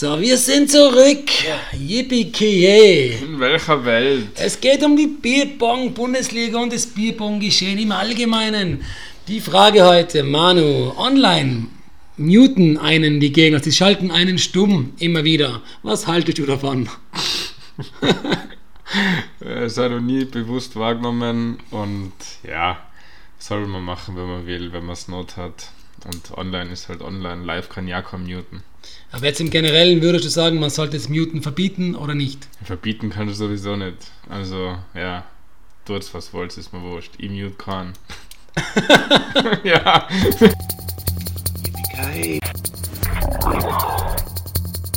So, wir sind zurück. Yippie In welcher Welt? Es geht um die Bierbong-Bundesliga und das Bierbong-Geschehen im Allgemeinen. Die Frage heute, Manu, online. Muten einen die Gegner, sie schalten einen stumm immer wieder. Was haltest du davon? Es hat noch nie bewusst wahrgenommen und ja, soll man machen, wenn man will, wenn man es not hat. Und online ist halt online, live kann ja kaum muten. Aber jetzt im Generellen würdest du sagen, man sollte das Muten verbieten oder nicht? Verbieten kannst du sowieso nicht. Also, ja, tut's was wollt, ist mir wurscht. Ich mute kann. ja.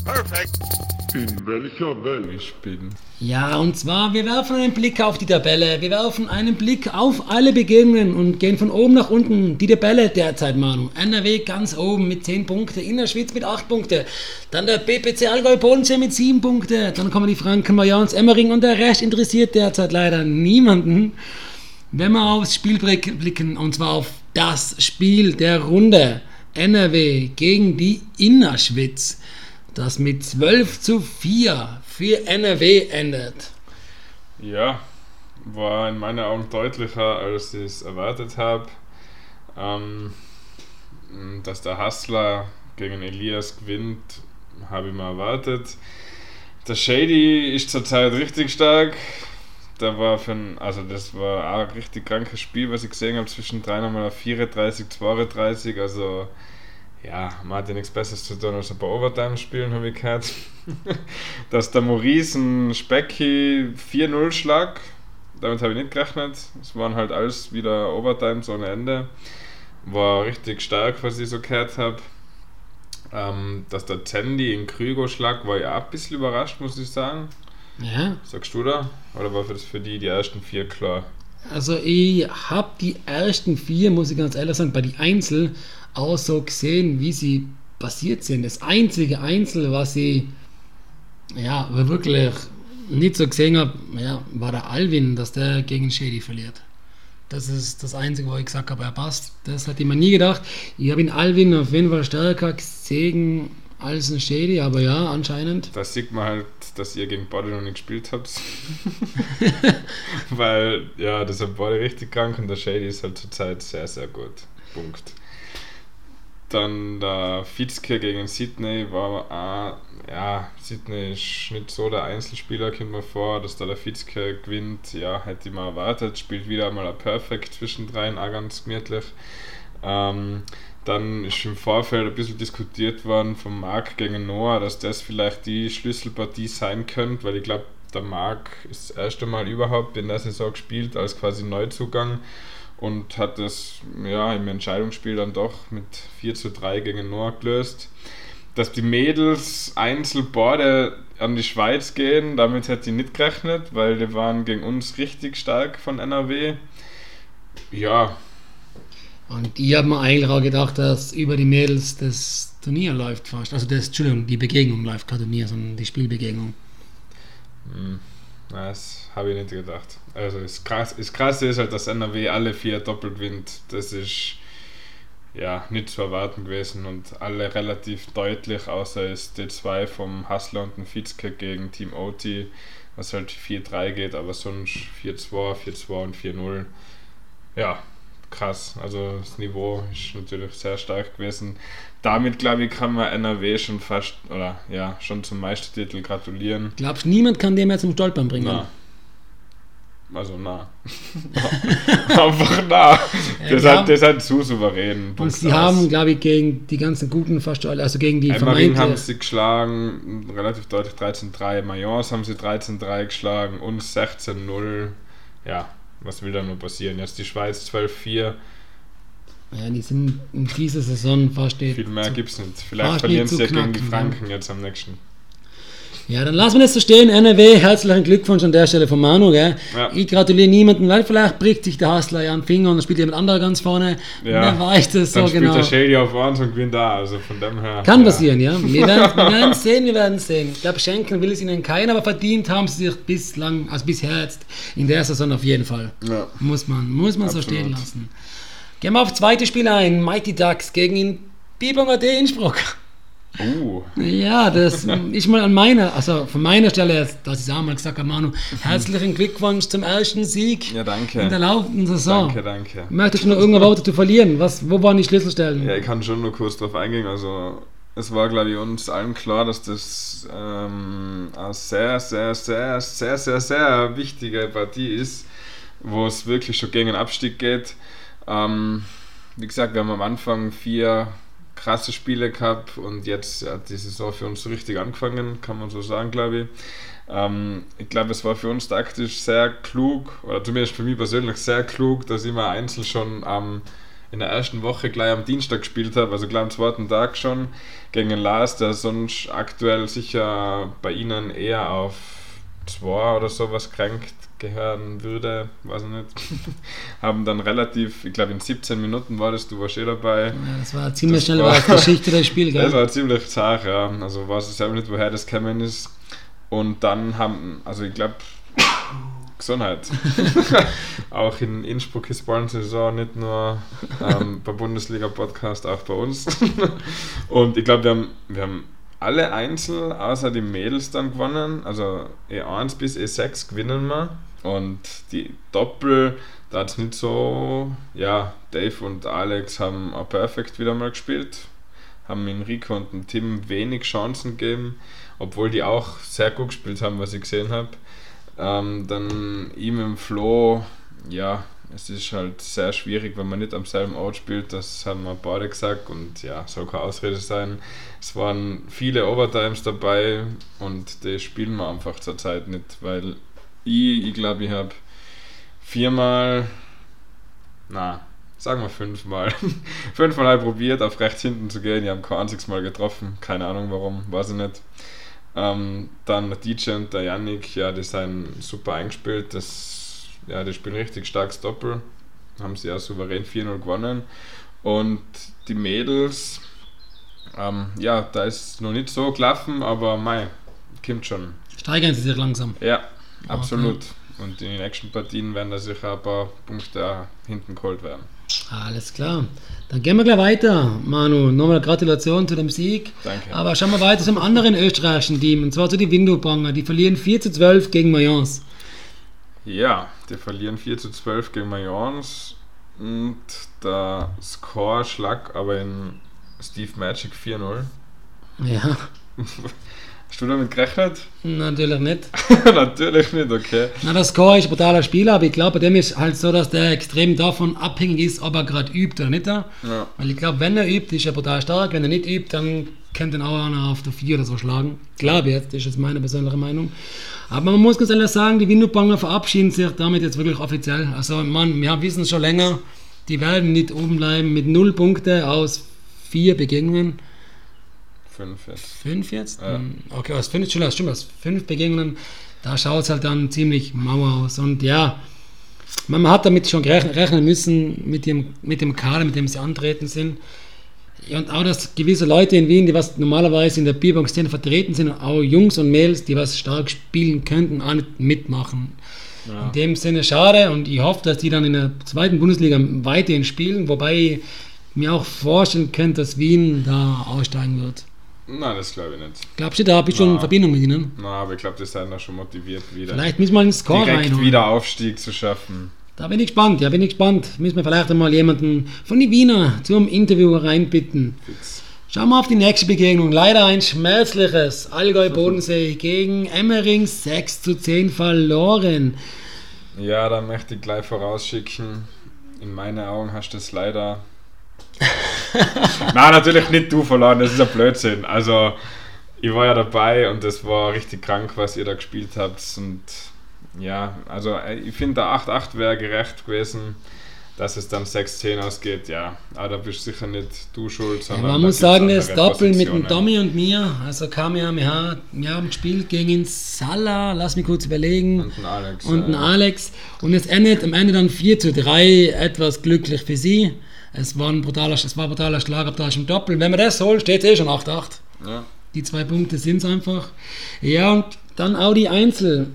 Perfect. In welcher Welt? Ich bin. Ja, und zwar, wir werfen einen Blick auf die Tabelle. Wir werfen einen Blick auf alle Begegnungen und gehen von oben nach unten. Die Tabelle derzeit, Manu. NRW ganz oben mit 10 Punkten, Innerschwitz mit 8 Punkten. Dann der BPC Allgäu Bodensee mit 7 Punkten. Dann kommen die Franken, Mayans, Emmering und der Rest interessiert derzeit leider niemanden. Wenn wir aufs Spiel blicken, und zwar auf das Spiel der Runde. NRW gegen die Innerschwitz das mit 12 zu 4 für NRW endet. Ja, war in meinen Augen deutlicher, als ich es erwartet habe. Ähm, dass der Hassler gegen Elias gewinnt, habe ich mal erwartet. Der Shady ist zurzeit richtig stark. Da war für ein, also das war auch ein richtig krankes Spiel, was ich gesehen habe zwischen 3 nochmal 34, 32. Also ja, man hat ja nichts Besseres zu tun, als ein paar Overtime spielen, habe ich gehört. Dass der Maurice ein Specky 4-0 schlag, damit habe ich nicht gerechnet. Es waren halt alles wieder Overtimes ohne Ende. War richtig stark, was ich so gehört habe. Ähm, dass der Tandy in Krüger schlag, war ja auch ein bisschen überrascht, muss ich sagen. Ja. Sagst du da? Oder war das für die die ersten vier klar? Also ich habe die ersten vier, muss ich ganz ehrlich sagen, bei den Einzel auch so gesehen, wie sie passiert sind. Das einzige Einzel, was ich ja, wirklich nicht so gesehen habe, ja, war der Alvin, dass der gegen Shady verliert. Das ist das Einzige, wo ich gesagt habe, er passt. Das hätte ich mir nie gedacht. Ich habe ihn Alvin auf jeden Fall stärker gesehen als ein Shady, aber ja, anscheinend. Da sieht man halt, dass ihr gegen Body noch nicht gespielt habt. Weil, ja, das hat Body richtig krank und der Shady ist halt zurzeit sehr, sehr gut. Punkt. Dann der Fitzke gegen Sydney war auch, ja, Sydney ist nicht so der Einzelspieler, kommt mir vor, dass da der Fitzke gewinnt, ja, hätte ich mal erwartet, spielt wieder einmal ein Perfect zwischendrin, auch ganz gemütlich. Ähm, dann ist im Vorfeld ein bisschen diskutiert worden vom Marc gegen Noah, dass das vielleicht die Schlüsselpartie sein könnte, weil ich glaube, der Marc ist das erste Mal überhaupt in der Saison gespielt als quasi Neuzugang und hat das ja, im Entscheidungsspiel dann doch mit 4 zu 3 gegen Noah gelöst. Dass die Mädels Einzelborde an die Schweiz gehen, damit hätte ich nicht gerechnet, weil die waren gegen uns richtig stark von NRW. Ja. Und ich habe mir eigentlich auch gedacht, dass über die Mädels das Turnier läuft fast. Also das, Entschuldigung, die Begegnung läuft, kein Turnier, sondern die Spielbegegnung. Hm. Das habe ich nicht gedacht. Also das, krass, das Krasse ist halt, dass NRW alle vier doppelt gewinnt. Das ist ja nicht zu erwarten gewesen und alle relativ deutlich, außer es D2 vom Hassler und dem Fitzke gegen Team OT, was halt 4-3 geht, aber sonst 4-2, 4-2 und 4-0. Ja, krass. Also das Niveau ist natürlich sehr stark gewesen. Damit, glaube ich, kann man NRW schon fast, oder ja, schon zum Meistertitel gratulieren. Glaubst niemand kann dem jetzt zum Stolpern bringen? Na. Also nah. Einfach nah. Das, Ja, hat, das hat zu souverän. Und sie haben, glaube ich, gegen die ganzen Guten fast alle, also gegen die Emmering haben sie geschlagen, relativ deutlich 13-3. Mayence haben sie 13-3 geschlagen, uns 16-0. Ja, was will da nur passieren? Jetzt die Schweiz 12-4. Ja, die sind in dieser Saison fast. Viel mehr gibt es nicht. Vielleicht verlieren sie ja gegen die Franken jetzt am nächsten. Ja, dann lassen wir das so stehen. NRW, herzlichen Glückwunsch an der Stelle von Manu. Gell? Ja. Ich gratuliere niemandem, weil vielleicht bricht sich der Hassler ja einen Finger und dann spielt jemand anderer ganz vorne. Ja. Wer weiß das Dann so spielt genau. der Shady auf 1 und gewinnt da. Also von dem her. Kann ja. passieren, ja. Wir werden, werden sehen, wir werden sehen. Ich glaube, schenken will es ihnen keiner, aber verdient haben sie sich bislang, also bisher jetzt in der Saison auf jeden Fall. Ja. Muss man, muss man so Absolut. stehen lassen. Gehen wir auf das zweite Spiel ein. Mighty Ducks gegen Bibong AD Innsbruck. Uh, Ja, das ist mal an meiner, also von meiner Stelle, dass ich es auch mal gesagt habe, Manu, herzlichen Glückwunsch zum ersten Sieg ja, danke. in der laufenden Saison. Danke, danke. Möchtest du noch irgendein Worte zu verlieren? Was, wo waren die Schlüsselstellen? Ja, ich kann schon nur kurz drauf eingehen. Also, es war, glaube ich, uns allen klar, dass das ähm, eine sehr, sehr, sehr, sehr, sehr, sehr wichtige Partie ist, wo es wirklich schon gegen den Abstieg geht. Ähm, wie gesagt, wir haben am Anfang vier krasse Spiele gehabt und jetzt hat die Saison für uns richtig angefangen, kann man so sagen, glaube ich. Ähm, ich glaube, es war für uns taktisch sehr klug, oder zumindest für mich persönlich sehr klug, dass ich mal einzeln schon am in der ersten Woche gleich am Dienstag gespielt habe, also gleich am zweiten Tag schon, gegen Lars, der sonst aktuell sicher bei Ihnen eher auf zwei oder sowas kränkt gehören würde, weiß ich nicht. Haben dann relativ, ich glaube in 17 Minuten war das, du warst eh dabei. Ja, das war ziemlich Das schnell war- das Geschichte des Spiels, Das gell? war ziemlich zart, ja. Also weiß ich selber nicht, woher das gekommen ist. Und dann haben, also ich glaube, Gesundheit. auch in Innsbruck ist Saison nicht nur ähm, beim Bundesliga-Podcast, auch bei uns. Und ich glaube, wir haben, wir haben alle Einzel, außer die Mädels, dann gewonnen. Also E1 bis E6 gewinnen wir. Und die Doppel, da hat es nicht so, ja, Dave und Alex haben auch perfekt wieder mal gespielt haben Enrico und dem Tim wenig Chancen gegeben, obwohl die auch sehr gut gespielt haben, was ich gesehen habe. Ähm, dann ihm im Flo, ja, es ist halt sehr schwierig, wenn man nicht am selben Ort spielt, das haben wir beide gesagt und ja, soll keine Ausrede sein. Es waren viele Overtimes dabei und die spielen wir einfach zurzeit nicht, weil ich, ich glaube, ich habe viermal, na, sagen wir fünfmal, fünfmal probiert, auf rechts hinten zu gehen. Ich habe kein einziges Mal getroffen. Keine Ahnung warum, weiß ich nicht. Ähm, dann der DJ und der Yannick, ja, die sind super eingespielt. Das, ja, die spielen richtig starkes Doppel. Haben sie ja souverän 4-0 gewonnen. Und die Mädels, ähm, ja, da ist noch nicht so gelaufen, aber mei, kommt schon. Steigern sie sich langsam. Ja, absolut. Und in den nächsten Partien werden da sicher ein paar Punkte hinten geholt werden. Alles klar. Dann gehen wir gleich weiter, Manu. Nochmal Gratulation zu dem Sieg. Danke. Aber schauen wir weiter zum anderen österreichischen Team, und zwar zu den Windowbanger. Die verlieren 4 zu 12 gegen Mayence. Ja, die verlieren 4 zu 12 gegen Mayence und der Score schlag aber in Steve Magic 4-0. Ja, Hast du damit gerechnet? natürlich nicht. Natürlich nicht, okay. Na, der Score ist ein brutaler Spieler, aber ich glaube, bei dem ist halt so, dass der extrem davon abhängig ist, ob er gerade übt oder nicht. Ja. Weil ich glaube, wenn er übt, ist er brutal stark. Wenn er nicht übt, dann könnte ihn auch einer auf der 4 oder so schlagen. Glaube jetzt, das ist jetzt meine persönliche Meinung. Aber man muss ganz ehrlich sagen, die Windowbanger verabschieden sich damit jetzt wirklich offiziell. Also, man, wir wissen schon länger, die werden nicht oben bleiben mit 0 Punkte aus 4 Begegnungen. 5 jetzt. 5 jetzt? Ja. Hm, Okay, aus 5, stimmt, stimmt, aus 5 Begegnungen, da schaut es halt dann ziemlich mau aus. Und ja, man hat damit schon rechnen müssen, mit dem, mit dem Kader, mit dem sie antreten sind. Ja, Und auch, dass gewisse Leute in Wien, die was normalerweise in der Bierbank-Szene vertreten sind, auch Jungs und Mädels, die was stark spielen könnten, auch nicht mitmachen. Ja. In dem Sinne schade und ich hoffe, dass die dann in der zweiten Bundesliga weiterhin spielen, wobei ich mir auch vorstellen könnte, dass Wien da aussteigen wird. Nein, das glaube ich nicht. Glaubst du, da habe ich schon in Verbindung mit ihnen? Na, aber ich glaube, die sind da schon motiviert, wieder Vielleicht müssen wir einen Score direkt reinholen. wieder Aufstieg zu schaffen. Da bin ich gespannt, ja, bin ich gespannt. Müssen wir vielleicht einmal jemanden von den Wiener zum Interview reinbitten. Fix. Schauen wir auf die nächste Begegnung. Leider ein schmerzliches Allgäu-Bodensee gegen Emmering 6 zu 10 verloren. Ja, da möchte ich gleich vorausschicken. In meinen Augen hast du es leider. Nein, natürlich nicht du verloren, das ist ein Blödsinn. Also, ich war ja dabei und das war richtig krank, was ihr da gespielt habt. Und ja, also äh, ich finde, der 8-8 wäre gerecht gewesen, dass es dann 6-10 ausgeht. Ja, aber da bist sicher nicht du schuld, Ja, sondern. man da muss sagen, das Doppel mit dem. Tommy und mir, also kam ja, wir haben, gespielt gegen Salah, lass mich kurz überlegen. Und ein Alex. und ein äh, Alex. Und es endet am Ende dann 4 zu 3, etwas glücklich für sie. Es war ein brutaler, es war ein brutaler Schlagabtausch im Doppel. Wenn man das holt, steht es eh schon 8-8. ja. Die zwei Punkte sind es einfach. Ja, und dann auch die Einzel.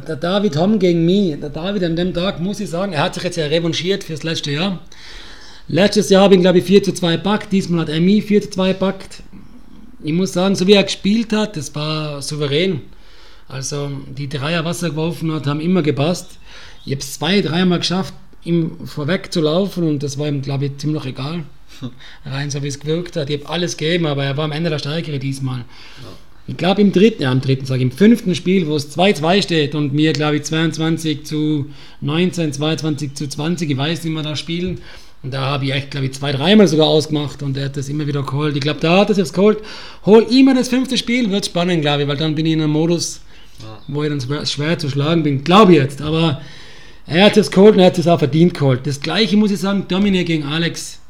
Der David Homm gegen mich. Der David an dem Tag, muss ich sagen, er hat sich jetzt ja revanchiert fürs letzte Jahr. Letztes Jahr habe ich ihn, glaube ich, 4 zu 2 packt. Diesmal hat er mich 4 zu 2 packt. ich muss sagen, so wie er gespielt hat, das war souverän. Also die Dreier, was er geworfen hat, haben immer gepasst. Ich habe es zwei, dreimal geschafft, ihm vorweg zu laufen und das war ihm, glaube ich, ziemlich egal. Rein so wie es gewirkt hat. Ich habe alles gegeben, aber er war am Ende der Stärkere diesmal. Ich glaube im dritten, ja im dritten, sage im fünften Spiel, wo es 2-2 steht und mir, glaube ich, 22 zu 19, 22 zu 20, ich weiß nicht mehr, da spielen. Und da habe ich echt, glaube ich, zwei, dreimal sogar ausgemacht und er hat das immer wieder geholt. Ich glaube, da hat er es geholt. Hol immer das fünfte Spiel, wird spannend, glaube ich, weil dann bin ich in einem Modus, wo ich dann schwer, schwer zu schlagen bin. Glaube ich jetzt, aber er hat es geholt und er hat es auch verdient geholt. Das gleiche muss ich sagen, Dominik gegen Alex.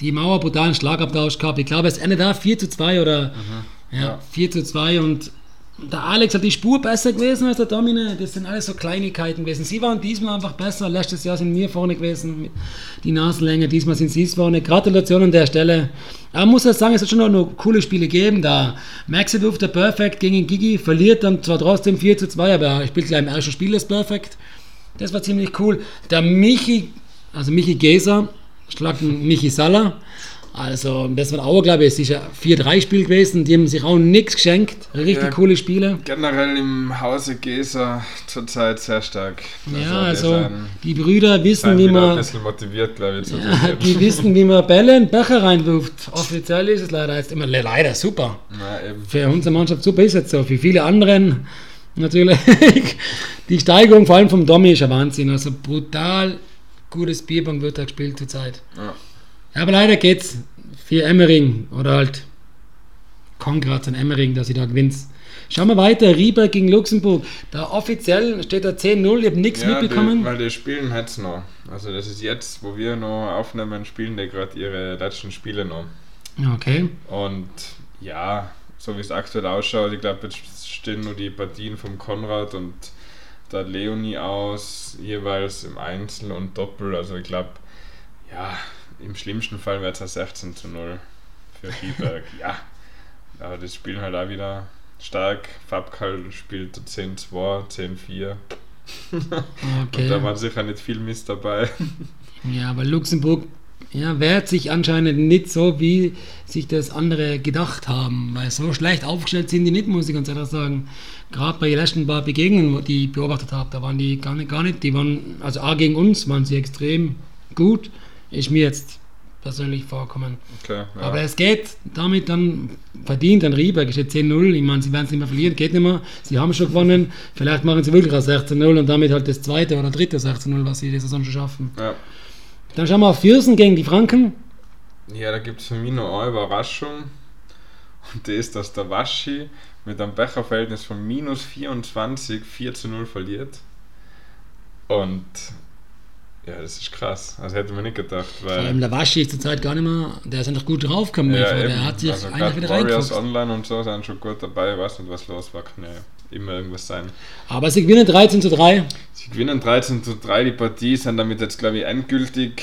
Die Mauer brutalen Schlagabtausch gehabt. Ich glaube, es endet da 4 zu 2 oder ja, Ja. 4 zu 2 und der Alex hat die Spur besser gewesen als der Domine. Das sind alles so Kleinigkeiten gewesen. Sie waren diesmal einfach besser. Letztes Jahr sind wir vorne gewesen, die Nasenlänge. Diesmal sind sie vorne. Gratulation an der Stelle. Aber muss ja sagen, es hat schon noch, coole Spiele gegeben. Da Maxi wirft der Perfect gegen Gigi, verliert dann zwar trotzdem 4 zu 2, aber er spielt gleich im ersten Spiel das Perfect. Das war ziemlich cool. Der Michi, also Michi Geser, schlagt Michi Saller. Also, das war auch, glaube ich, sicher 4-3-Spiel gewesen. Die haben sich auch nichts geschenkt. Richtig Ja. coole Spiele. Generell im Hause Geser zurzeit sehr stark. Ja, die also die Brüder wissen, wie wieder ein man, bisschen motiviert, glaube ich, zu ja, die wissen, wie man Bälle Becher reinwirft. Offiziell ist es leider jetzt immer le- leider super. Ja, eben. Für unsere Mannschaft super ist es so. Für viele anderen natürlich. Die Steigerung vor allem vom Domi ist ein Wahnsinn. Also brutal gutes Bierbank wird da gespielt zurzeit. Ja. Ja, aber leider geht's für Emmering oder halt Kongrad an Emmering, dass sie da gewinnt. Schauen wir weiter, Rieberg gegen Luxemburg. Da offiziell steht da 10-0, ich habe nichts Ja, mitbekommen. Die, weil die spielen jetzt noch. Also das ist jetzt, wo wir noch aufnehmen, spielen die gerade ihre letzten Spiele noch. Okay. Und ja, so wie es aktuell ausschaut, ich glaube, jetzt stehen nur die Partien vom Konrad und der Leonie aus, jeweils im Einzel und Doppel. Also ich glaube, ja, im schlimmsten Fall wäre es ein 16 zu 0 für Rieberg. ja, aber das spielen halt auch wieder stark. Fabkal spielt 10-2, 10-4. Und da Okay. war sicher nicht viel Mist dabei. Ja, aber Luxemburg ja, wehrt sich anscheinend nicht so, wie sich das andere gedacht haben. Weil so schlecht aufgestellt sind die nicht, muss ich ganz ehrlich sagen. Gerade bei den letzten paar Begegnungen, die ich beobachtet habe, da waren die gar nicht, gar nicht. Die waren, also A gegen uns waren sie extrem gut. Ist mir jetzt persönlich vorkommen. Okay, ja. Aber es geht damit dann verdient an Rieberg. Es steht 10-0. Ich meine, sie werden es nicht mehr verlieren, geht nicht mehr. Sie haben schon gewonnen. Vielleicht machen sie wirklich ein 16-0 und damit halt das zweite oder dritte 16-0, was sie die Saison schon schaffen. ja. Dann schauen wir auf Viersen gegen die Franken. Ja, da gibt es für mich noch eine Überraschung. Und die ist, dass der Waschi mit einem Becherverhältnis von minus 24 4 zu 0 verliert. Und ja, das ist krass. Also hätte man nicht gedacht, Vor allem weil. Waschi ist zurzeit gar nicht mehr, der ist einfach gut drauf, kann man Ja, vor. Der hat sich also einfach wieder Warriors. Online und so sind schon gut dabei. Weiß nicht, was los war. Kann ja immer irgendwas sein. Aber sie gewinnen 13 zu 3. Sie gewinnen 13 zu 3 die Partie, sind damit jetzt, glaube ich, endgültig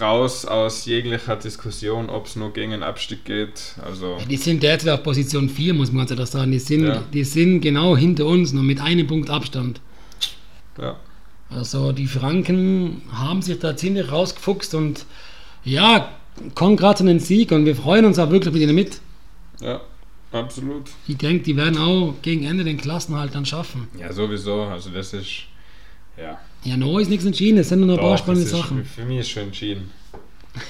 raus aus jeglicher Diskussion, ob es nur gegen einen Abstieg geht. Also, Die sind derzeit auf Position 4, muss man ganz ehrlich sagen. Die sind, Ja. die sind genau hinter uns, nur mit einem Punkt Abstand. ja. Also die Franken haben sich da ziemlich rausgefuchst und ja, kommen gerade zu einem Sieg und wir freuen uns auch wirklich mit ihnen mit. Ja, absolut. Ich denke, die werden auch gegen Ende den Klassenhalt dann schaffen. Ja, sowieso. Also, das ist. Ja. Ja, no ist nichts entschieden, es sind nur noch ein paar spannende Sachen. Für mich ist schon entschieden.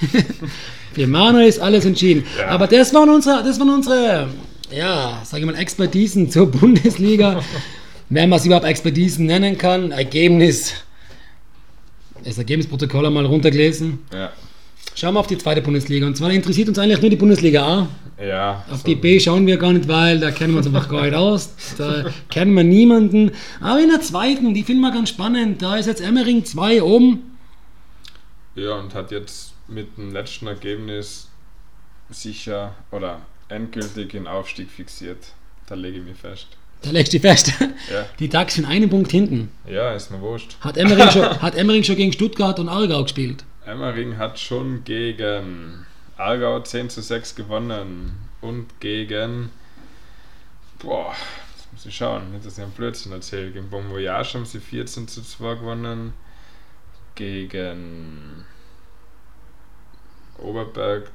Für Manuel ist alles entschieden. Ja. Aber das waren unsere, das waren unsere, ja, sage ich mal, Expertisen zur Bundesliga. Wenn man es überhaupt Expertisen nennen kann. Ergebnis. Das Ergebnisprotokoll einmal runtergelesen. Ja. Schauen wir auf die zweite Bundesliga. Und zwar interessiert uns eigentlich nur die Bundesliga A. Ja. Auf so- die B schauen wir gar nicht, weil da kennen wir uns einfach gar nicht aus. Da kennen wir niemanden. Aber in der zweiten, die finden wir ganz spannend. Da ist jetzt Emmering 2 oben. Ja, und hat jetzt mit dem letzten Ergebnis sicher oder endgültig den Aufstieg fixiert. Da lege ich mich fest. Da legst du fest. Ja, Die DAX sind einen Punkt hinten. ja ist mir wurscht. Hat Emmering, schon, hat Emmering schon gegen Stuttgart und Aargau gespielt? Emmering hat schon gegen Aargau 10 zu 6 gewonnen und gegen. Boah, jetzt muss ich schauen, nicht, dass ich einen Blödsinn erzähle. Gegen Bon Voyage haben sie 14 zu 2 gewonnen. Gegen. Oberberg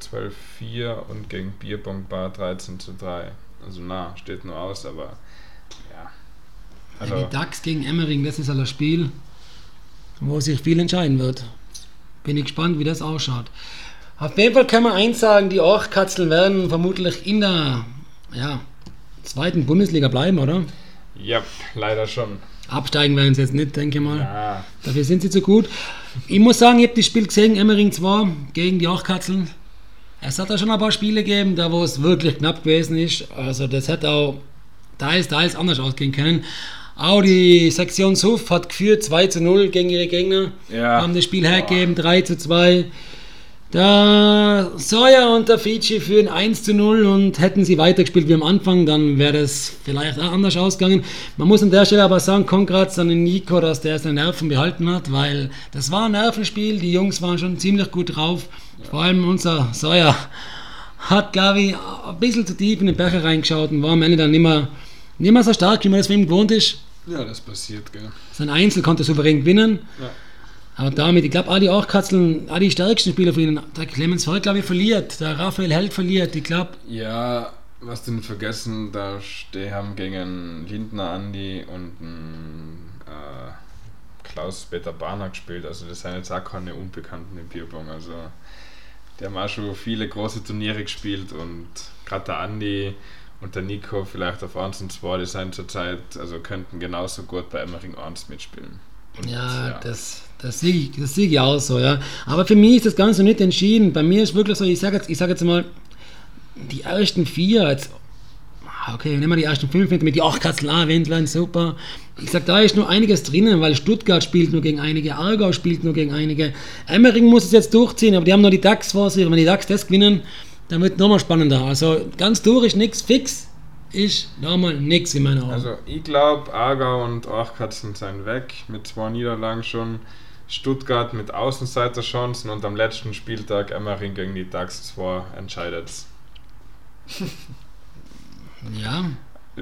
12-4 und gegen Bierbong Bar 13 zu 3. Also na, steht nur aus, aber ja. Also, die DAX gegen Emmering, das ist halt das Spiel, wo sich viel entscheiden wird. Bin ich gespannt, wie das ausschaut. Auf jeden Fall kann man eins sagen, die Orchkatzeln werden vermutlich in der ja, zweiten Bundesliga bleiben, oder? ja, leider schon. Absteigen werden sie jetzt nicht, denke ich mal. Ja, Dafür sind sie zu gut. Ich muss sagen, ich habe das Spiel gesehen, Emmering 2 gegen die Orchkatzeln. Es hat da schon ein paar Spiele gegeben, da wo es wirklich knapp gewesen ist. Also das hätte auch teils, teils anders ausgehen können. Auch die Sektion Suff hat geführt 2 zu 0 gegen ihre Gegner. Ja. Haben das Spiel hergegeben, 3 zu 2. Der Sawyer und der Fiji führen 1 zu 0 und hätten sie weitergespielt wie am Anfang, dann wäre das vielleicht auch anders ausgegangen. Man muss an der Stelle aber sagen, Kongrats an den Nico, dass der seine Nerven behalten hat, weil das war ein Nervenspiel, die Jungs waren schon ziemlich gut drauf. Vor allem unser Sawyer hat, glaube ich, ein bisschen zu tief in den Becher reingeschaut und war am Ende dann nicht mehr, nicht mehr so stark, wie man das von ihm gewohnt ist. Ja, das passiert, gell. Sein Einzel konnte er souverän gewinnen. Ja. Aber damit, ich glaube, auch die Orchkatzeln, auch die stärksten Spieler von ihnen, der Clemens Voll, glaube ich, verliert, der Raphael Held verliert, ich glaube, Ja, was du nicht vergessen darfst, die haben gegen Lindner Andi und einen, äh, Klaus-Peter Bahner gespielt. Also das sind jetzt auch keine Unbekannten im Bierbong. Also die haben auch schon viele große Turniere gespielt und gerade der Andi und der Nico vielleicht auf 1 und 2, die sind zurzeit, also könnten genauso gut bei Emmering 1 mitspielen. Und, ja, das, das sehe ich, das sehe ich auch so, ja. Aber für mich ist das Ganze nicht entschieden. Bei mir ist wirklich so, ich sage jetzt, ich sag jetzt mal, die ersten vier, jetzt, okay, nehmen wir die ersten fünf mit, mit die auch erwähnt werden, super. Ich sag, da ist nur einiges drinnen, weil Stuttgart spielt nur gegen einige, Aargau spielt nur gegen einige. Emmering muss es jetzt durchziehen, aber die haben noch die DAX vor sich. Wenn die DAX das gewinnen, dann wird nochmal spannender. Also ganz durch ist nichts fix, ist nochmal nichts in meinen Augen. Also ich glaube, Aargau und Orchkatzen sind weg, mit zwei Niederlagen schon. Stuttgart mit Außenseiterchancen und am letzten Spieltag Emmering gegen die DAX 2 entscheidet. ja,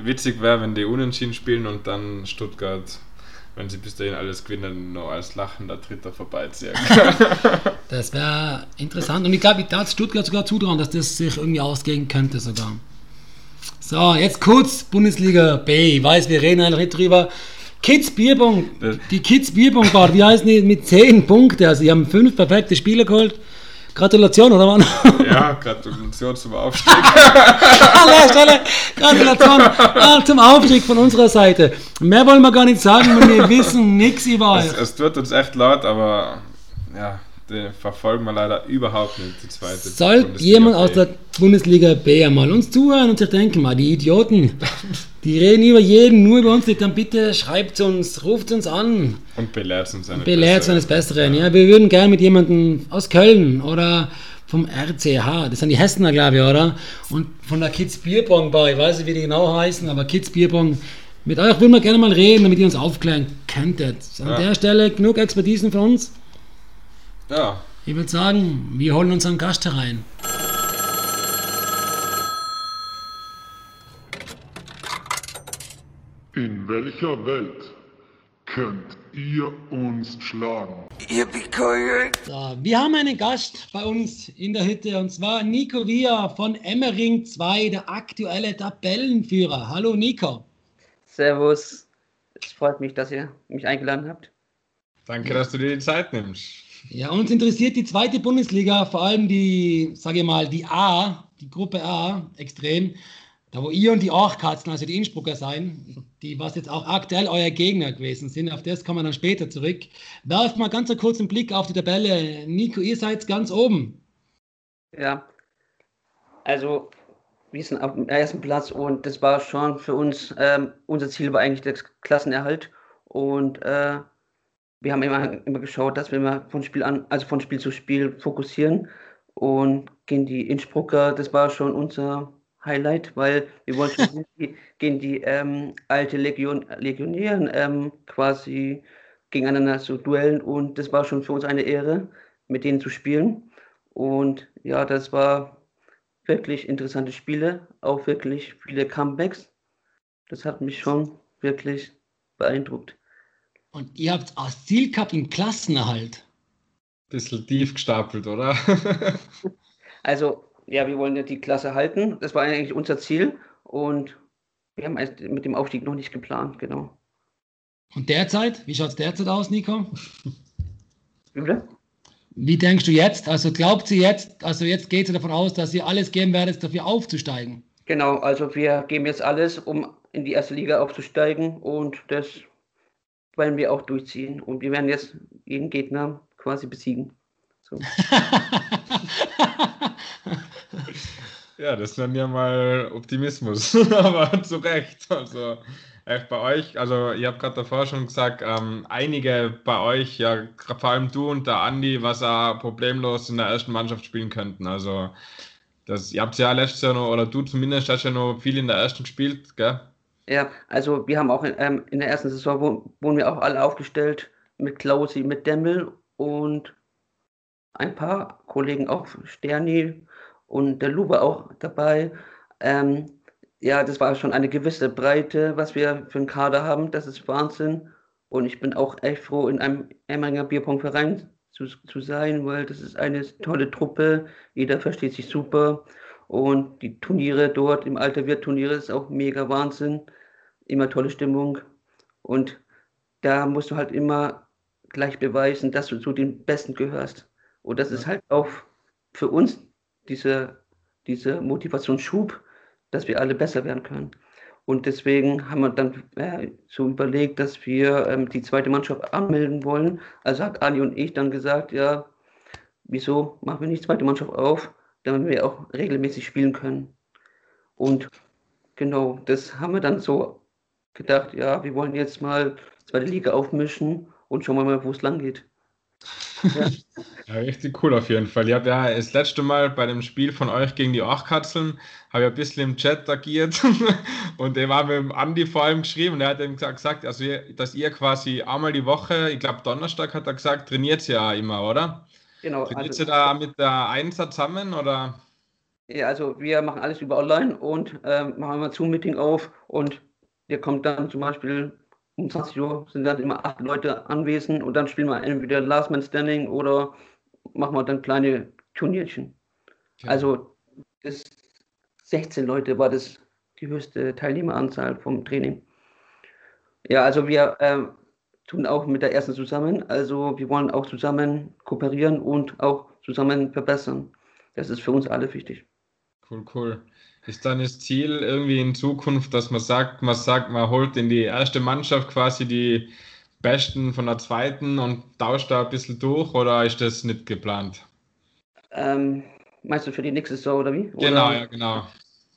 Witzig wäre, wenn die unentschieden spielen und dann Stuttgart, wenn sie bis dahin alles gewinnen, noch als lachender Dritter vorbeiziehen. Das wäre interessant. Und ich glaube, ich darf Stuttgart sogar zutrauen, dass das sich irgendwie ausgehen könnte sogar. So, jetzt kurz Bundesliga B. Ich weiß, wir reden eigentlich drüber. Kids Bierbong, Das- die Kids Bierbong Bar, wie heißen die? Mit 10 Punkten. Also, sie haben fünf perfekte Spiele geholt. Gratulation, oder Mann? ja, Gratulation zum Aufstieg. An der Stelle Gratulation ah, zum Aufstieg von unserer Seite. Mehr wollen wir gar nicht sagen, weil wir wissen nichts über Es, euch. es tut uns echt leid, aber ja, die verfolgen wir leider überhaupt nicht, die zweite. Soll jemand aus der Bundesliga B einmal uns zuhören und sich denken, mal, die Idioten, die reden über jeden, nur über uns nicht, dann bitte schreibt uns, ruft uns an, Und belehrt uns eine belehrt uns eines Besseren. Ja, wir würden gerne mit jemandem aus Köln oder vom RCH, das sind die Hessener, glaube ich, oder? Und von der Kids Bierbong Bar, ich weiß nicht, wie die genau heißen, aber Kids Bierbong, mit euch würden wir gerne mal reden, damit ihr uns aufklären könntet. An Ja. der Stelle genug Expertisen für uns. Ja, Ich würde sagen, wir holen unseren Gast herein. In welcher Welt könnt ihr uns schlagen? So, wir haben einen Gast bei uns in der Hütte und zwar Nico Via von Emmering 2, der aktuelle Tabellenführer. Hallo Nico. Servus. Es freut mich, dass ihr mich eingeladen habt. danke, dass du dir die Zeit nimmst. Ja, uns interessiert die zweite Bundesliga, vor allem die, sage ich mal, die A, die Gruppe A, extrem. Da wo ihr und die Orchkatzen, also die Innsbrucker sein, die was jetzt auch aktuell euer Gegner gewesen sind, auf das kommen wir dann später zurück. Werft mal ganz einen kurzen Blick auf die Tabelle. Nico, ihr seid ganz oben. Ja. Also, wir sind auf dem ersten Platz und das war schon für uns, ähm, unser Ziel war eigentlich der Klassenerhalt. Und äh, wir haben immer, immer geschaut, dass wir immer von Spiel an, also von Spiel zu Spiel fokussieren. Und gegen die Innsbrucker, das war schon unser Highlight, weil wir wollten schon gegen die, gegen die ähm, alte Legion, Legionären ähm, quasi gegeneinander so duellen und das war schon für uns eine Ehre, mit denen zu spielen. Und ja, das war wirklich interessante Spiele, auch wirklich viele Comebacks. Das hat mich schon wirklich beeindruckt. Und ihr habt Ziel gehabt, den Klassenerhalt. Bisschen tief gestapelt, oder? also, ja, wir wollen ja die Klasse halten. Das war eigentlich unser Ziel. Und wir haben mit dem Aufstieg noch nicht geplant, genau. Und derzeit? Wie schaut es derzeit aus, Nico? Wie bitte? Wie denkst du jetzt? Also glaubt sie jetzt, also jetzt geht sie davon aus, dass sie alles geben werdet, dafür aufzusteigen? Genau, also wir geben jetzt alles, um in die erste Liga aufzusteigen und das wollen wir auch durchziehen. Und wir werden jetzt jeden Gegner quasi besiegen. So. ja, das nennen wir mal Optimismus, aber zu Recht. Also echt bei euch, also ihr habt gerade davor schon gesagt, ähm, einige bei euch, ja, vor allem du und der Andi, was auch problemlos in der ersten Mannschaft spielen könnten. Also das, ihr habt ja letztes Jahr noch, oder du zumindest hast ja noch viel in der ersten gespielt, gell? Ja, also wir haben auch in, ähm, in der ersten Saison wurden wir auch alle aufgestellt mit Klausi, mit Demmel und ein paar Kollegen auch, Sterni und der Lube auch dabei. Ähm, ja, das war schon eine gewisse Breite, was wir für einen Kader haben. Das ist Wahnsinn. Und ich bin auch echt froh, in einem Emmeringer Bierpongverein zu, zu sein, weil das ist eine tolle Truppe. Jeder versteht sich super. Und die Turniere dort im Alter wird Turniere ist auch mega Wahnsinn. Immer tolle Stimmung. Und da musst du halt immer gleich beweisen, dass du zu den Besten gehörst. Und das ist halt auch für uns diese, diese Motivationsschub, dass wir alle besser werden können. Und deswegen haben wir dann äh, so überlegt, dass wir ähm, die zweite Mannschaft anmelden wollen. Also hat Ali und ich dann gesagt, ja, wieso machen wir nicht die zweite Mannschaft auf, damit wir auch regelmäßig spielen können. Und genau, das haben wir dann so gedacht, ja, wir wollen jetzt mal zweite Liga aufmischen und schauen wir mal, wo es lang geht. Ja. ja. richtig cool auf jeden Fall. Ich habe ja das letzte Mal bei dem Spiel von euch gegen die Achtkatzeln, habe ich ein bisschen im Chat agiert und der war mit dem Andi vor allem geschrieben, der hat ihm gesagt, also dass ihr quasi einmal die Woche, ich glaube Donnerstag hat er gesagt, trainiert ja immer, oder? Genau. Trainiert also, ihr da mit der Einser zusammen oder? Ja, also wir machen alles über online und äh, machen immer Zoom-Meeting auf und der kommt dann zum Beispiel um 20 Uhr sind dann immer acht Leute anwesend und dann spielen wir entweder Last Man Standing oder machen wir dann kleine Turnierchen. Ja. Also das 16 Leute war das die höchste Teilnehmeranzahl vom Training. Ja, also wir äh, tun auch mit der ersten zusammen. Also wir wollen auch zusammen kooperieren und auch zusammen verbessern. Das ist für uns alle wichtig. Cool, cool. Ist dann das Ziel irgendwie in Zukunft, dass man sagt, man sagt, man holt in die erste Mannschaft quasi die Besten von der zweiten und tauscht da ein bisschen durch oder ist das nicht geplant? Ähm, meinst du für die nächste Saison oder wie? Oder? Genau, ja, genau.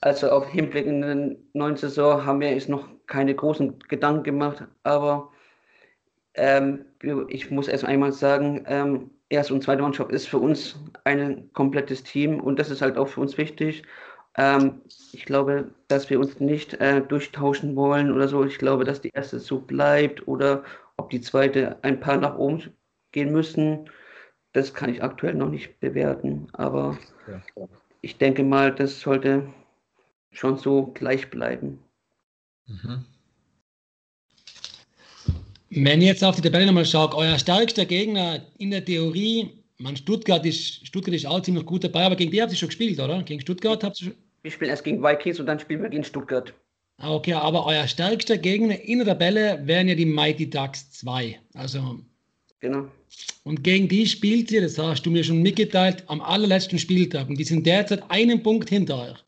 Also auf Hinblick in die neuen Saison haben wir jetzt noch keine großen Gedanken gemacht, aber ähm, ich muss erst einmal sagen, ähm, erste und zweite Mannschaft ist für uns ein komplettes Team und das ist halt auch für uns wichtig. Ähm, ich glaube, dass wir uns nicht äh, durchtauschen wollen oder so. Ich glaube, dass die erste so bleibt oder ob die zweite ein paar nach oben gehen müssen. Das kann ich aktuell noch nicht bewerten. Aber ja. ich denke mal, das sollte schon so gleich bleiben. Mhm. Wenn ihr jetzt auf die Tabelle nochmal schaut, euer stärkster Gegner in der Theorie man, Stuttgart ist, Stuttgart ist auch ziemlich gut dabei, aber gegen die habt ihr schon gespielt, oder? Gegen Stuttgart habt ihr schon. Wir spielen erst gegen Vikings und dann spielen wir gegen Stuttgart. Ah, okay, aber euer stärkster Gegner in der Tabelle wären ja die Mighty Ducks 2. Also. Genau. Und gegen die spielt ihr, das hast du mir schon mitgeteilt, am allerletzten Spieltag. Und die sind derzeit einen Punkt hinter euch.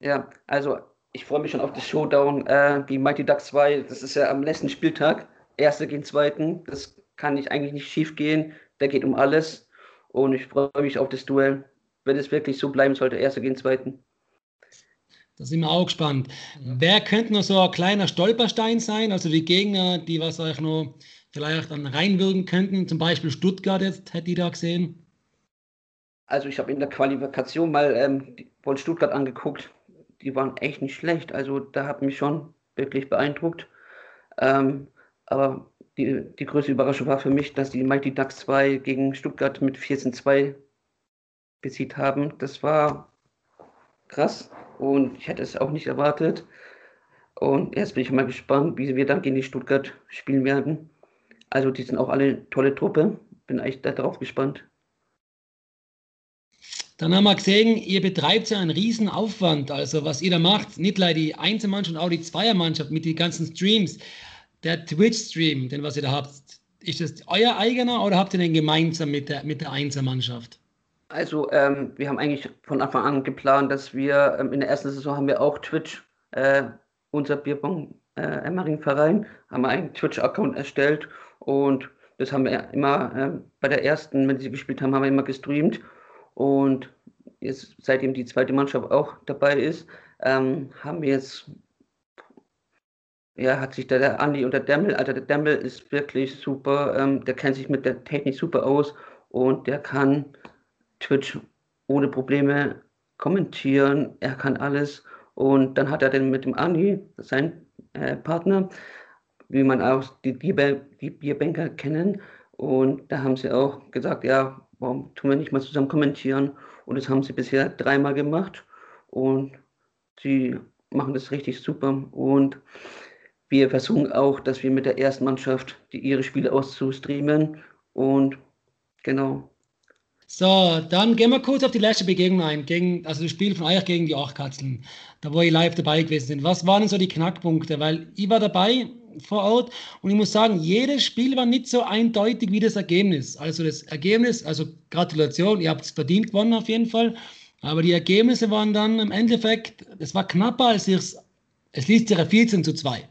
Ja, also ich freue mich schon auf das Showdown. Äh, die Mighty Ducks 2, das ist ja am letzten Spieltag. Erste gegen zweiten. Das kann nicht, eigentlich nicht schief gehen. Da geht um alles. Und ich freue mich auf das Duell, wenn es wirklich so bleiben sollte, erster gegen zweiten. Da sind wir auch gespannt. Wer könnte noch so ein kleiner Stolperstein sein? Also die Gegner, die was euch noch vielleicht dann reinwirken könnten, zum Beispiel Stuttgart jetzt, hätte ich da gesehen. Also ich habe in der Qualifikation mal ähm, von Stuttgart angeguckt. Die waren echt nicht schlecht. Also da hat mich schon wirklich beeindruckt. Ähm, aber die, die größte Überraschung war für mich, dass die Mighty Ducks 2 gegen Stuttgart mit 14-2 besiegt haben. Das war krass und ich hätte es auch nicht erwartet. Und jetzt bin ich mal gespannt, wie wir dann gegen die Stuttgart spielen werden. Also die sind auch alle tolle Truppe. Bin echt darauf gespannt. Dann haben wir gesehen, ihr betreibt ja einen riesen Aufwand. Also was ihr da macht, nicht nur die Einzelmannschaft, auch die Zweiermannschaft mit den ganzen Streams. Der Twitch-Stream, den was ihr da habt, ist das euer eigener oder habt ihr den gemeinsam mit der, mit der Einzelmannschaft? Also ähm, wir haben eigentlich von Anfang an geplant, dass wir ähm, in der ersten Saison haben wir auch Twitch, äh, unser Bierbong äh, Emmering Verein, haben wir einen Twitch-Account erstellt und das haben wir immer äh, bei der ersten, wenn sie gespielt haben, haben wir immer gestreamt und jetzt, seitdem die zweite Mannschaft auch dabei ist, ähm, haben wir jetzt, ja, hat sich da der Andi und der Demmel, also der Demmel ist wirklich super, ähm, der kennt sich mit der Technik super aus und der kann Twitch ohne Probleme kommentieren, er kann alles und dann hat er dann mit dem Andi, sein äh, Partner, wie man auch die, Bier, die Bierbänker kennen und da haben sie auch gesagt, ja, warum tun wir nicht mal zusammen kommentieren? Und das haben sie bisher dreimal gemacht und sie machen das richtig super. Und wir versuchen auch, dass wir mit der ersten Mannschaft die, ihre Spiele auszustreamen. Und genau. So, dann gehen wir kurz auf die letzte Begegnung ein, gegen, also das Spiel von euch gegen die Achtkatzeln, da wo ihr live dabei gewesen sind. Was waren so die Knackpunkte? Weil ich war dabei vor Ort und ich muss sagen, jedes Spiel war nicht so eindeutig wie das Ergebnis. Also das Ergebnis, also Gratulation, ihr habt es verdient gewonnen auf jeden Fall, aber die Ergebnisse waren dann im Endeffekt, es war knapper als ich es, es liest sich ja 14 zu 2.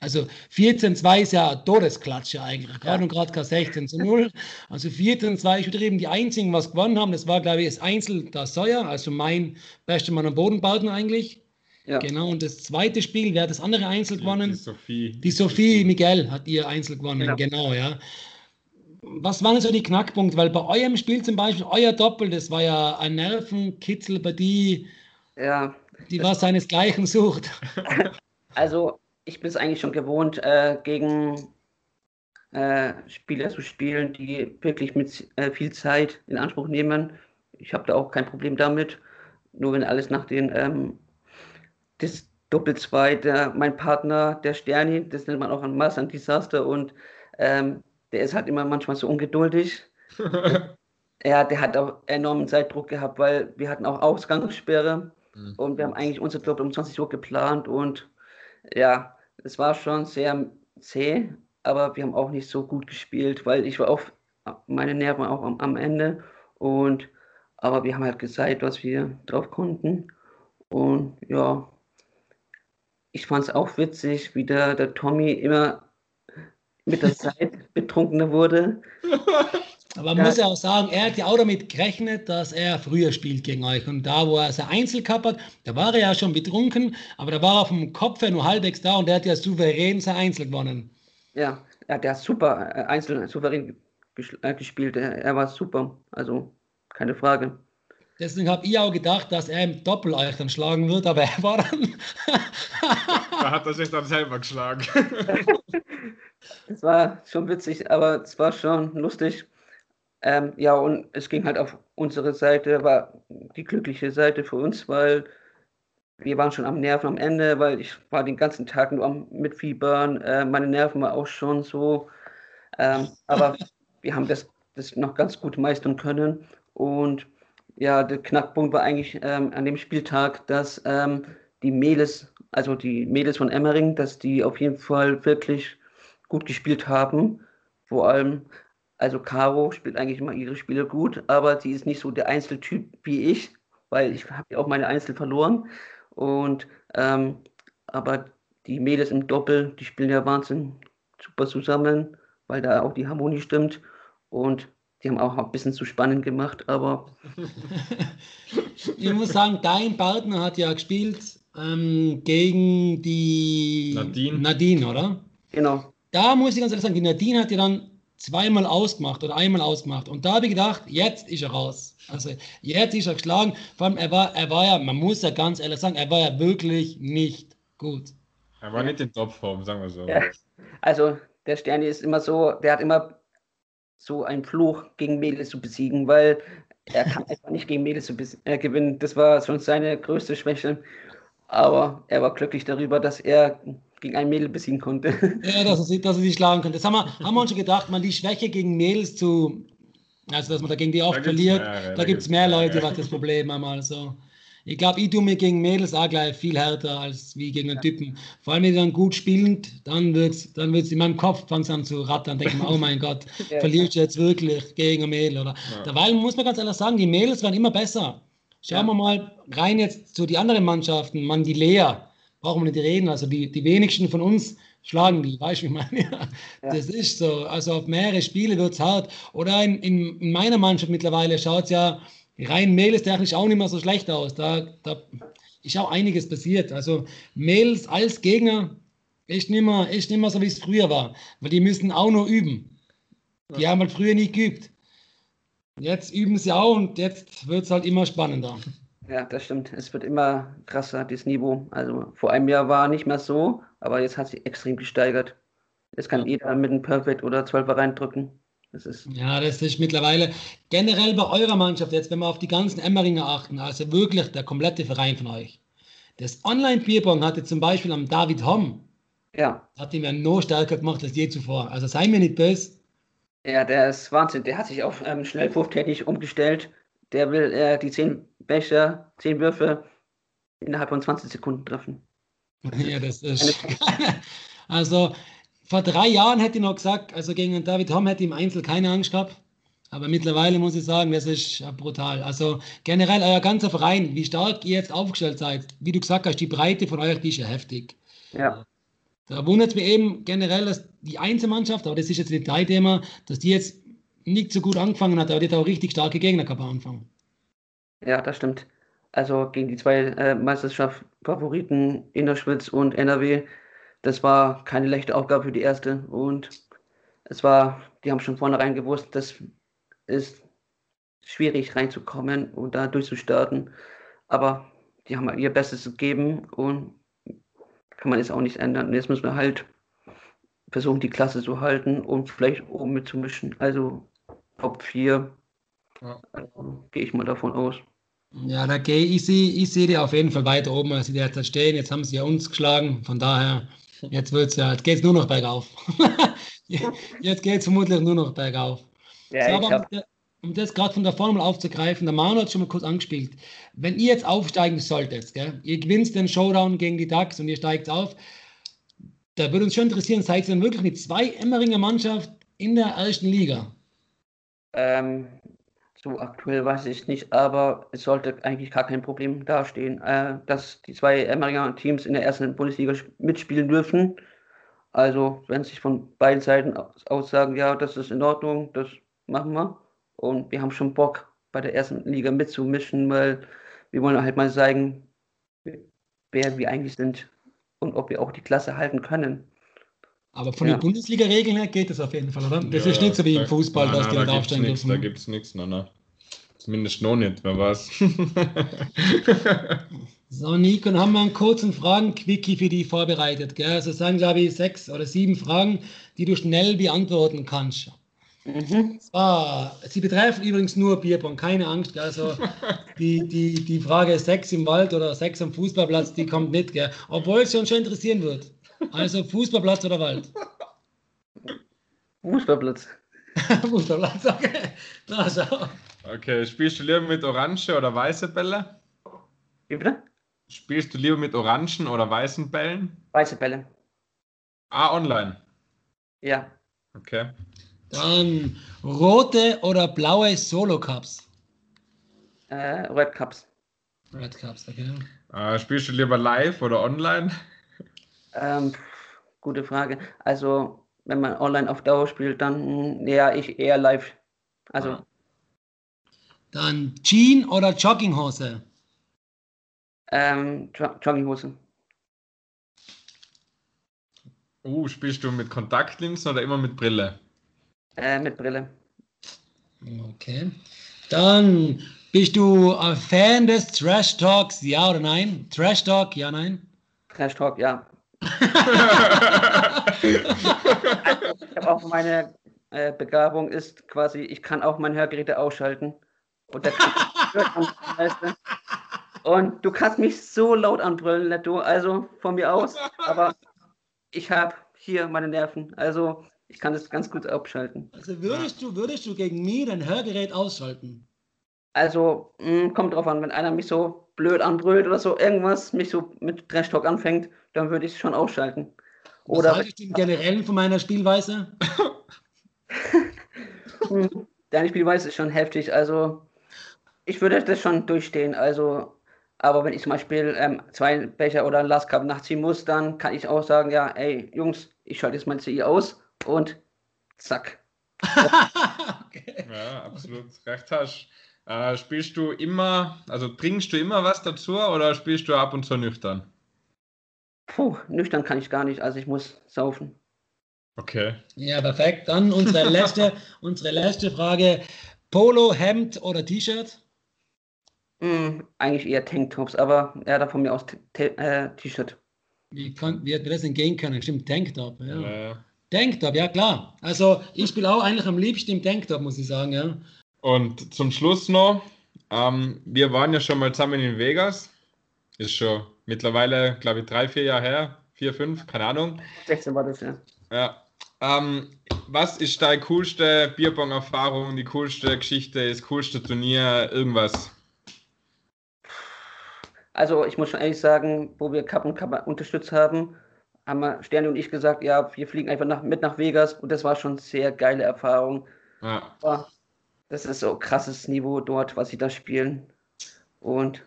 Also 14-2 ist ja Todesklatsche eigentlich. Gerade ja. und gerade kein 16 zu 0. Also 14-2 ist übertrieben. Die einzigen, was gewonnen haben, das war, glaube ich, das Einzel der Säuer, also mein bester Mann am Bodenpartner eigentlich. Ja. Genau, und das zweite Spiel, wer hat das andere Einzel gewonnen? Die Sophie. Die Sophie Miguel hat ihr Einzel gewonnen, ja. genau, ja. Was waren so die Knackpunkte? Weil bei eurem Spiel zum Beispiel, euer Doppel, das war ja ein Nervenkitzel bei die, ja, die was seinesgleichen sucht. Also, ich bin es eigentlich schon gewohnt, äh, gegen äh, Spieler zu spielen, die wirklich mit äh, viel Zeit in Anspruch nehmen. Ich habe da auch kein Problem damit. Nur wenn alles nach den ähm, das Doppel-2, der, mein Partner, der Sterni, das nennt man auch ein Maß an Desaster und ähm, der ist halt immer manchmal so ungeduldig. ja, der hat auch enormen Zeitdruck gehabt, weil wir hatten auch Ausgangssperre mhm. und wir haben eigentlich unser Doppel um 20 Uhr geplant und ja, es war schon sehr zäh, aber wir haben auch nicht so gut gespielt, weil ich war auch, meine Nerven auch am, am Ende und aber wir haben halt gezeigt, was wir drauf konnten und ja, ich fand es auch witzig, wie der, der Tommy immer mit der Zeit betrunkener wurde. Aber man ja. muss ja auch sagen, er hat ja auch damit gerechnet, dass er früher spielt gegen euch. Und da, wo er sein Einzel gehabt hat, da war er ja schon betrunken, aber da war er vom Kopf her nur halbwegs da und der hat ja souverän sein Einzel gewonnen. Ja, ja der hat super äh, Einzel souverän äh, gespielt. Er, er war super, also keine Frage. Deswegen habe ich auch gedacht, dass er im Doppel euch dann schlagen wird, aber er war dann. da hat er sich dann selber geschlagen. Es war schon witzig, aber es war schon lustig. Ähm, ja, und es ging halt auf unsere Seite, war die glückliche Seite für uns, weil wir waren schon am Nerven am Ende, weil ich war den ganzen Tag nur am Mitfiebern. Äh, meine Nerven waren auch schon so. Ähm, aber wir haben das, das noch ganz gut meistern können. Und ja, der Knackpunkt war eigentlich ähm, an dem Spieltag, dass ähm, die Mädels, also die Mädels von Emmering, dass die auf jeden Fall wirklich gut gespielt haben. Vor allem, also Caro spielt eigentlich immer ihre Spiele gut, aber sie ist nicht so der Einzeltyp wie ich, weil ich habe ja auch meine Einzel verloren. Und ähm, aber die Mädels im Doppel, die spielen ja wahnsinnig super zusammen, weil da auch die Harmonie stimmt. Und die haben auch ein bisschen zu spannend gemacht, aber. ich muss sagen, dein Partner hat ja gespielt ähm, gegen die Nadine. Nadine, oder? Genau. Da muss ich ganz ehrlich sagen, die Nadine hat ja dann zweimal ausgemacht oder einmal ausgemacht. Und da habe ich gedacht, jetzt ist er raus. Also jetzt ist er geschlagen. Vor allem, er war, er war ja, man muss ja ganz ehrlich sagen, er war ja wirklich nicht gut. Er war nicht in Topform, sagen wir so. Ja. Also der Sterni ist immer so, der hat immer so einen Fluch gegen Mädels zu besiegen, weil er kann einfach nicht gegen Mädels zu äh, gewinnen. Das war schon seine größte Schwäche. Aber er war glücklich darüber, dass er gegen ein Mädel besiegen konnte. Ja, dass er, sie, dass er sie schlagen konnte. Das haben wir, haben wir uns schon gedacht, man die Schwäche gegen Mädels zu Also, dass man da gegen die oft Da gibt's verliert, mehr, ja, da da gibt es gibt's mehr mehr, Leute, ja. was das Problem haben. Also, ich glaube, ich tue mir gegen Mädels auch gleich viel härter als wie gegen einen Typen. Vor allem, wenn die dann gut spielen, dann wird es dann wird's in meinem Kopf fängt an zu rattern. Denke ich mir, oh mein Gott, Ja. verlierst du jetzt wirklich gegen ein Mädel? Oder? Ja. Derweil muss man ganz ehrlich sagen, die Mädels werden immer besser. Schauen Ja. wir mal rein jetzt zu die anderen Mannschaften. Man, die Lea, brauchen wir nicht reden. Also die, die wenigsten von uns schlagen die, weißt du, wie ich meine? Ja, Ja. Das ist so. Also auf mehrere Spiele wird es hart. Oder in, in, in meiner Mannschaft mittlerweile schaut es ja rein mädelstechnisch auch nicht mehr so schlecht aus. Da, da ist auch einiges passiert. Also Mädels als Gegner ist nicht mehr, ist nicht mehr so, wie es früher war. Weil die müssen auch nur üben. Die haben halt früher nie geübt. Jetzt üben sie auch und jetzt wird es halt immer spannender. Ja, das stimmt. Es wird immer krasser, das Niveau. Also vor einem Jahr war nicht mehr so, aber jetzt hat sich extrem gesteigert. Jetzt kann jeder mit einem Perfect oder 12er reindrücken. Das ist, Ja, das ist mittlerweile generell bei eurer Mannschaft jetzt, wenn wir auf die ganzen Emmeringer achten, also wirklich der komplette Verein von euch. Das Online-Bierbong hatte zum Beispiel am David Homm, ja, hat ihn ja noch stärker gemacht als je zuvor. Also sei mir nicht böse. ja, der ist Wahnsinn. Der hat sich auf ähm, Schnellwurftechnik umgestellt. Der will äh, die 10 Becher, 10 Würfe innerhalb von 20 Sekunden treffen. Ja, das ist. Also vor drei Jahren hätte ich noch gesagt, also gegen David Homm hätte ich im Einzel keine Angst gehabt. Aber mittlerweile muss ich sagen, das ist brutal. Also generell euer ganzer Verein, wie stark ihr jetzt aufgestellt seid, wie du gesagt hast, die Breite von euch, die ist ja heftig. Ja, Da wundert es mich eben generell, dass die Einzelmannschaft, aber das ist jetzt ein Detailthema, dass die jetzt nicht so gut angefangen hat, aber die hat auch richtig starke Gegner gehabt am Anfang. ja, das stimmt. Also gegen die zwei äh, Meisterschaftsfavoriten Innerschwitz und NRW, das war keine leichte Aufgabe für die erste. Und es war, die haben schon vornherein gewusst, das ist schwierig reinzukommen und da durchzustarten. Aber die haben ihr Bestes gegeben und kann man jetzt auch nicht ändern. Und jetzt müssen wir halt versuchen, die Klasse zu halten und vielleicht oben mitzumischen. Also Top 4, Ja. also, gehe ich mal davon aus. Ja, da gehe ich, sehe ich sehe die auf jeden Fall weiter oben, als sie derzeit stehen. Jetzt haben sie ja uns geschlagen, von daher, jetzt wird's ja, jetzt geht es nur noch bergauf. jetzt geht es vermutlich nur noch bergauf. Ja, so, ich aber hab, um, das gerade von der Formel aufzugreifen, der Manu hat schon mal kurz angespielt. Wenn ihr jetzt aufsteigen solltet, gell, ihr gewinnt den Showdown gegen die DAX und ihr steigt auf, da würde uns schon interessieren, seid ihr dann wirklich eine zwei Emmeringer Mannschaft in der ersten Liga? Ähm, so aktuell weiß ich nicht, aber es sollte eigentlich gar kein Problem dastehen, äh, dass die zwei Emmeringer Teams in der ersten Bundesliga mitspielen dürfen. Also, wenn sich von beiden Seiten aus, aus sagen, ja, das ist in Ordnung, das machen wir. Und wir haben schon Bock, bei der ersten Liga mitzumischen, weil wir wollen halt mal zeigen, wer wir eigentlich sind und ob wir auch die Klasse halten können. Aber von Ja. den Bundesliga-Regeln her geht das auf jeden Fall, oder? Das Ja, ist nicht so wie im Fußball, nein, dass nein, die da nicht gibt's aufsteigen nichts, dürfen. Da gibt es nichts, nein, nein. Zumindest noch nicht, wer weiß. So, Nico, dann haben wir einen kurzen Fragen-Quickie für dich vorbereitet. Gell? Also es sind, glaube ich, sechs oder sieben Fragen, die du schnell beantworten kannst. Mhm. Ah, sie betreffen übrigens nur Bierpong, keine Angst. Gell? Also die, die, die Frage Sex im Wald oder Sex am Fußballplatz, die kommt nicht. Gell? Obwohl es uns schon interessieren wird. Also Fußballplatz oder Wald? Fußballplatz. Fußballplatz, okay. Na, schau. okay, spielst du lieber mit orange oder weiße Bälle? Wie bitte? Spielst du lieber mit orangen oder weißen Bällen? Weiße Bälle. Ah, online. Ja. Okay. Dann rote oder blaue Solo-Cups? Äh, Red Cups. Red Cups, okay. Äh, spielst du lieber live oder online? Ähm, gute Frage. Also, wenn man online auf Dauer spielt, dann ja, ich eher live. Also, Ah. Dann Jean oder Jogginghose? ähm, Jo- Jogginghose. Uh, spielst du mit Kontaktlinsen oder immer mit Brille? Äh, mit Brille. Okay. Dann bist du ein Fan des Trash Talks, ja oder nein? Trash Talk, ja, nein? Trash Talk, ja. Ich habe auch meine äh, Begabung ist quasi, ich kann auch meine Hörgeräte ausschalten. Und, und du kannst mich so laut anbrüllen, Netto, also von mir aus. Aber ich habe hier meine Nerven. Also Ich kann das ganz gut abschalten. Also würdest du, würdest du gegen mich dein Hörgerät ausschalten? Also, mh, kommt drauf an, wenn einer mich so blöd anbrüllt oder so, irgendwas, mich so mit Trash Talk anfängt, dann würde ich es schon ausschalten. Was Oder haltest du im Generellen von meiner Spielweise? Hm, Deine Spielweise ist schon heftig. Also, ich würde das schon durchstehen. Also, aber wenn ich zum Beispiel ähm, zwei Becher oder ein Last Cup nachziehen muss, dann kann ich auch sagen, ja, ey, Jungs, ich schalte jetzt mein CI aus und zack. okay. Ja, absolut. Recht hast. Äh, spielst du immer, also trinkst du immer was dazu oder spielst du ab und zu nüchtern? Puh, nüchtern kann ich gar nicht, also ich muss saufen. Okay. Ja, perfekt. Dann unsere letzte, unsere letzte Frage. Polo, Hemd oder T-Shirt? Hm, eigentlich eher Tanktops, aber ja, da von mir aus äh, T-Shirt. Wie konnten wir das entgehen können? Stimmt, Tanktop. Ja. Äh, Tanktop, ja klar. Also ich spiele auch eigentlich am liebsten im Tanktop, muss ich sagen, ja. Und zum Schluss noch, ähm, wir waren ja schon mal zusammen in Vegas. Ist schon mittlerweile, glaube ich, drei, vier Jahre her. Vier, fünf, keine Ahnung. 16 war das, ja. Ja. Ähm, was ist deine coolste Bierbong-Erfahrung, die coolste Geschichte, das coolste Turnier, irgendwas? Also ich muss schon ehrlich sagen, wo wir Cup und Cup unterstützt haben, haben wir Sterne und ich gesagt, ja, wir fliegen einfach nach, mit nach Vegas und das war schon sehr geile Erfahrung. Ja. Das ist so krasses Niveau dort, was sie da spielen. Und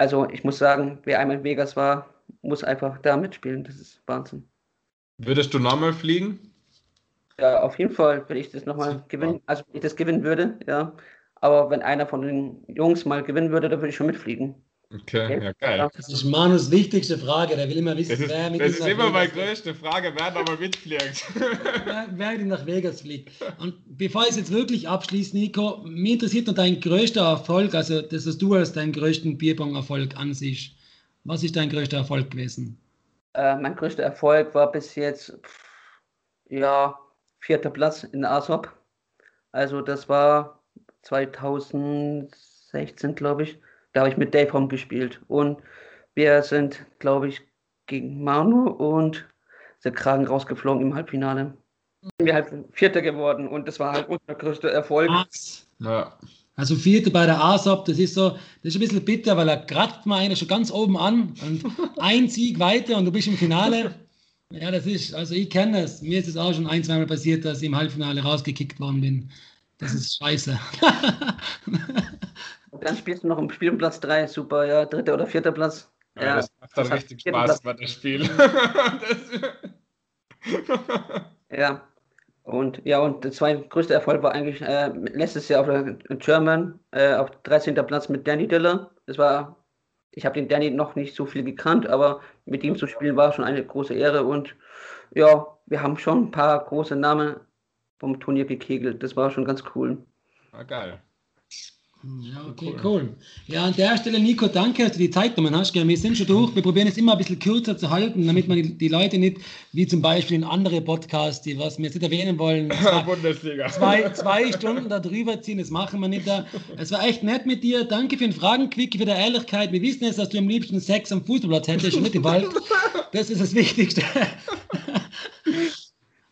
also ich muss sagen, wer einmal in Vegas war, muss einfach da mitspielen. Das ist Wahnsinn. Würdest du nochmal fliegen? Ja, auf jeden Fall, wenn ich das nochmal gewinnen, also wenn ich das gewinnen würde, ja. Aber wenn einer von den Jungs mal gewinnen würde, dann würde ich schon mitfliegen. Okay, ja, geil. Das ist Manus wichtigste Frage. Der will immer wissen, Das ist, wer mit das ist nach immer meine Vegas größte Frage, wer da mal mitfliegt. wer, wer nach Vegas fliegt. Und bevor ich es jetzt wirklich abschließe, Nico, mich interessiert noch dein größter Erfolg, also das, was du als deinen größten Bierbong-Erfolg ansiehst. Was ist dein größter Erfolg gewesen? Äh, mein größter Erfolg war bis jetzt, pff, ja, vierter Platz in ASOP. Also das war 2016, glaube ich. Da habe ich mit Dave Home gespielt. Und wir sind, glaube ich, gegen Manu und der Kragen rausgeflogen im Halbfinale. Sind wir halt Vierter geworden und das war halt unser größter Erfolg. Ja. Also Vierte bei der ASOP, das ist so, das ist ein bisschen bitter, weil er kratzt mal einer schon ganz oben an und ein Sieg weiter und du bist im Finale. Ja, das ist, also ich kenne das. Mir ist es auch schon ein, zweimal passiert, dass ich im Halbfinale rausgekickt worden bin. Das ist scheiße. Und dann spielst du noch im Spiel um Platz 3, super, ja, dritter oder vierter Platz. Ja, das macht dann das richtig Spaß Platz. bei das Spiel. Ja. Und ja, und der zweitgrößte Erfolg war eigentlich äh, letztes Jahr auf der German, äh, auf 13. Platz mit Danny Diller. Das war, ich habe den Danny noch nicht so viel gekannt, aber mit ihm zu spielen war schon eine große Ehre. Und ja, wir haben schon ein paar große Namen vom Turnier gekegelt. Das war schon ganz cool. war geil. Ja, okay, cool. Ja, an der Stelle, Nico, danke, dass du die Zeit genommen hast. Wir sind schon durch. Wir probieren es immer ein bisschen kürzer zu halten, damit man die, die Leute nicht, wie zum Beispiel in andere Podcasts, die was wir jetzt nicht erwähnen wollen, zwei, Bundesliga. zwei, zwei Stunden da drüber ziehen. Das machen wir nicht da. Es war echt nett mit dir. Danke für den Fragenquick, für die Ehrlichkeit. Wir wissen jetzt, dass du am liebsten Sex am Fußballplatz hättest und nicht im Wald. Das ist das Wichtigste.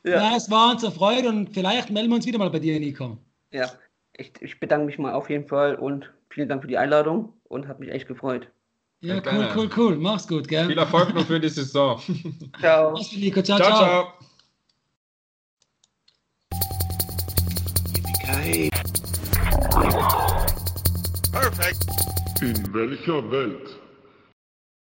Ja. es war uns eine Freude und vielleicht melden wir uns wieder mal bei dir, Nico. Ja, ich, ich bedanke mich mal auf jeden Fall und vielen Dank für die Einladung und hat mich echt gefreut. Ja, Ja, cool, cool, cool. Mach's gut, gell? Viel Erfolg noch für die Saison. Ciao. Mach's gut, Nico. ciao. Ciao, ciao. ciao. In welcher Welt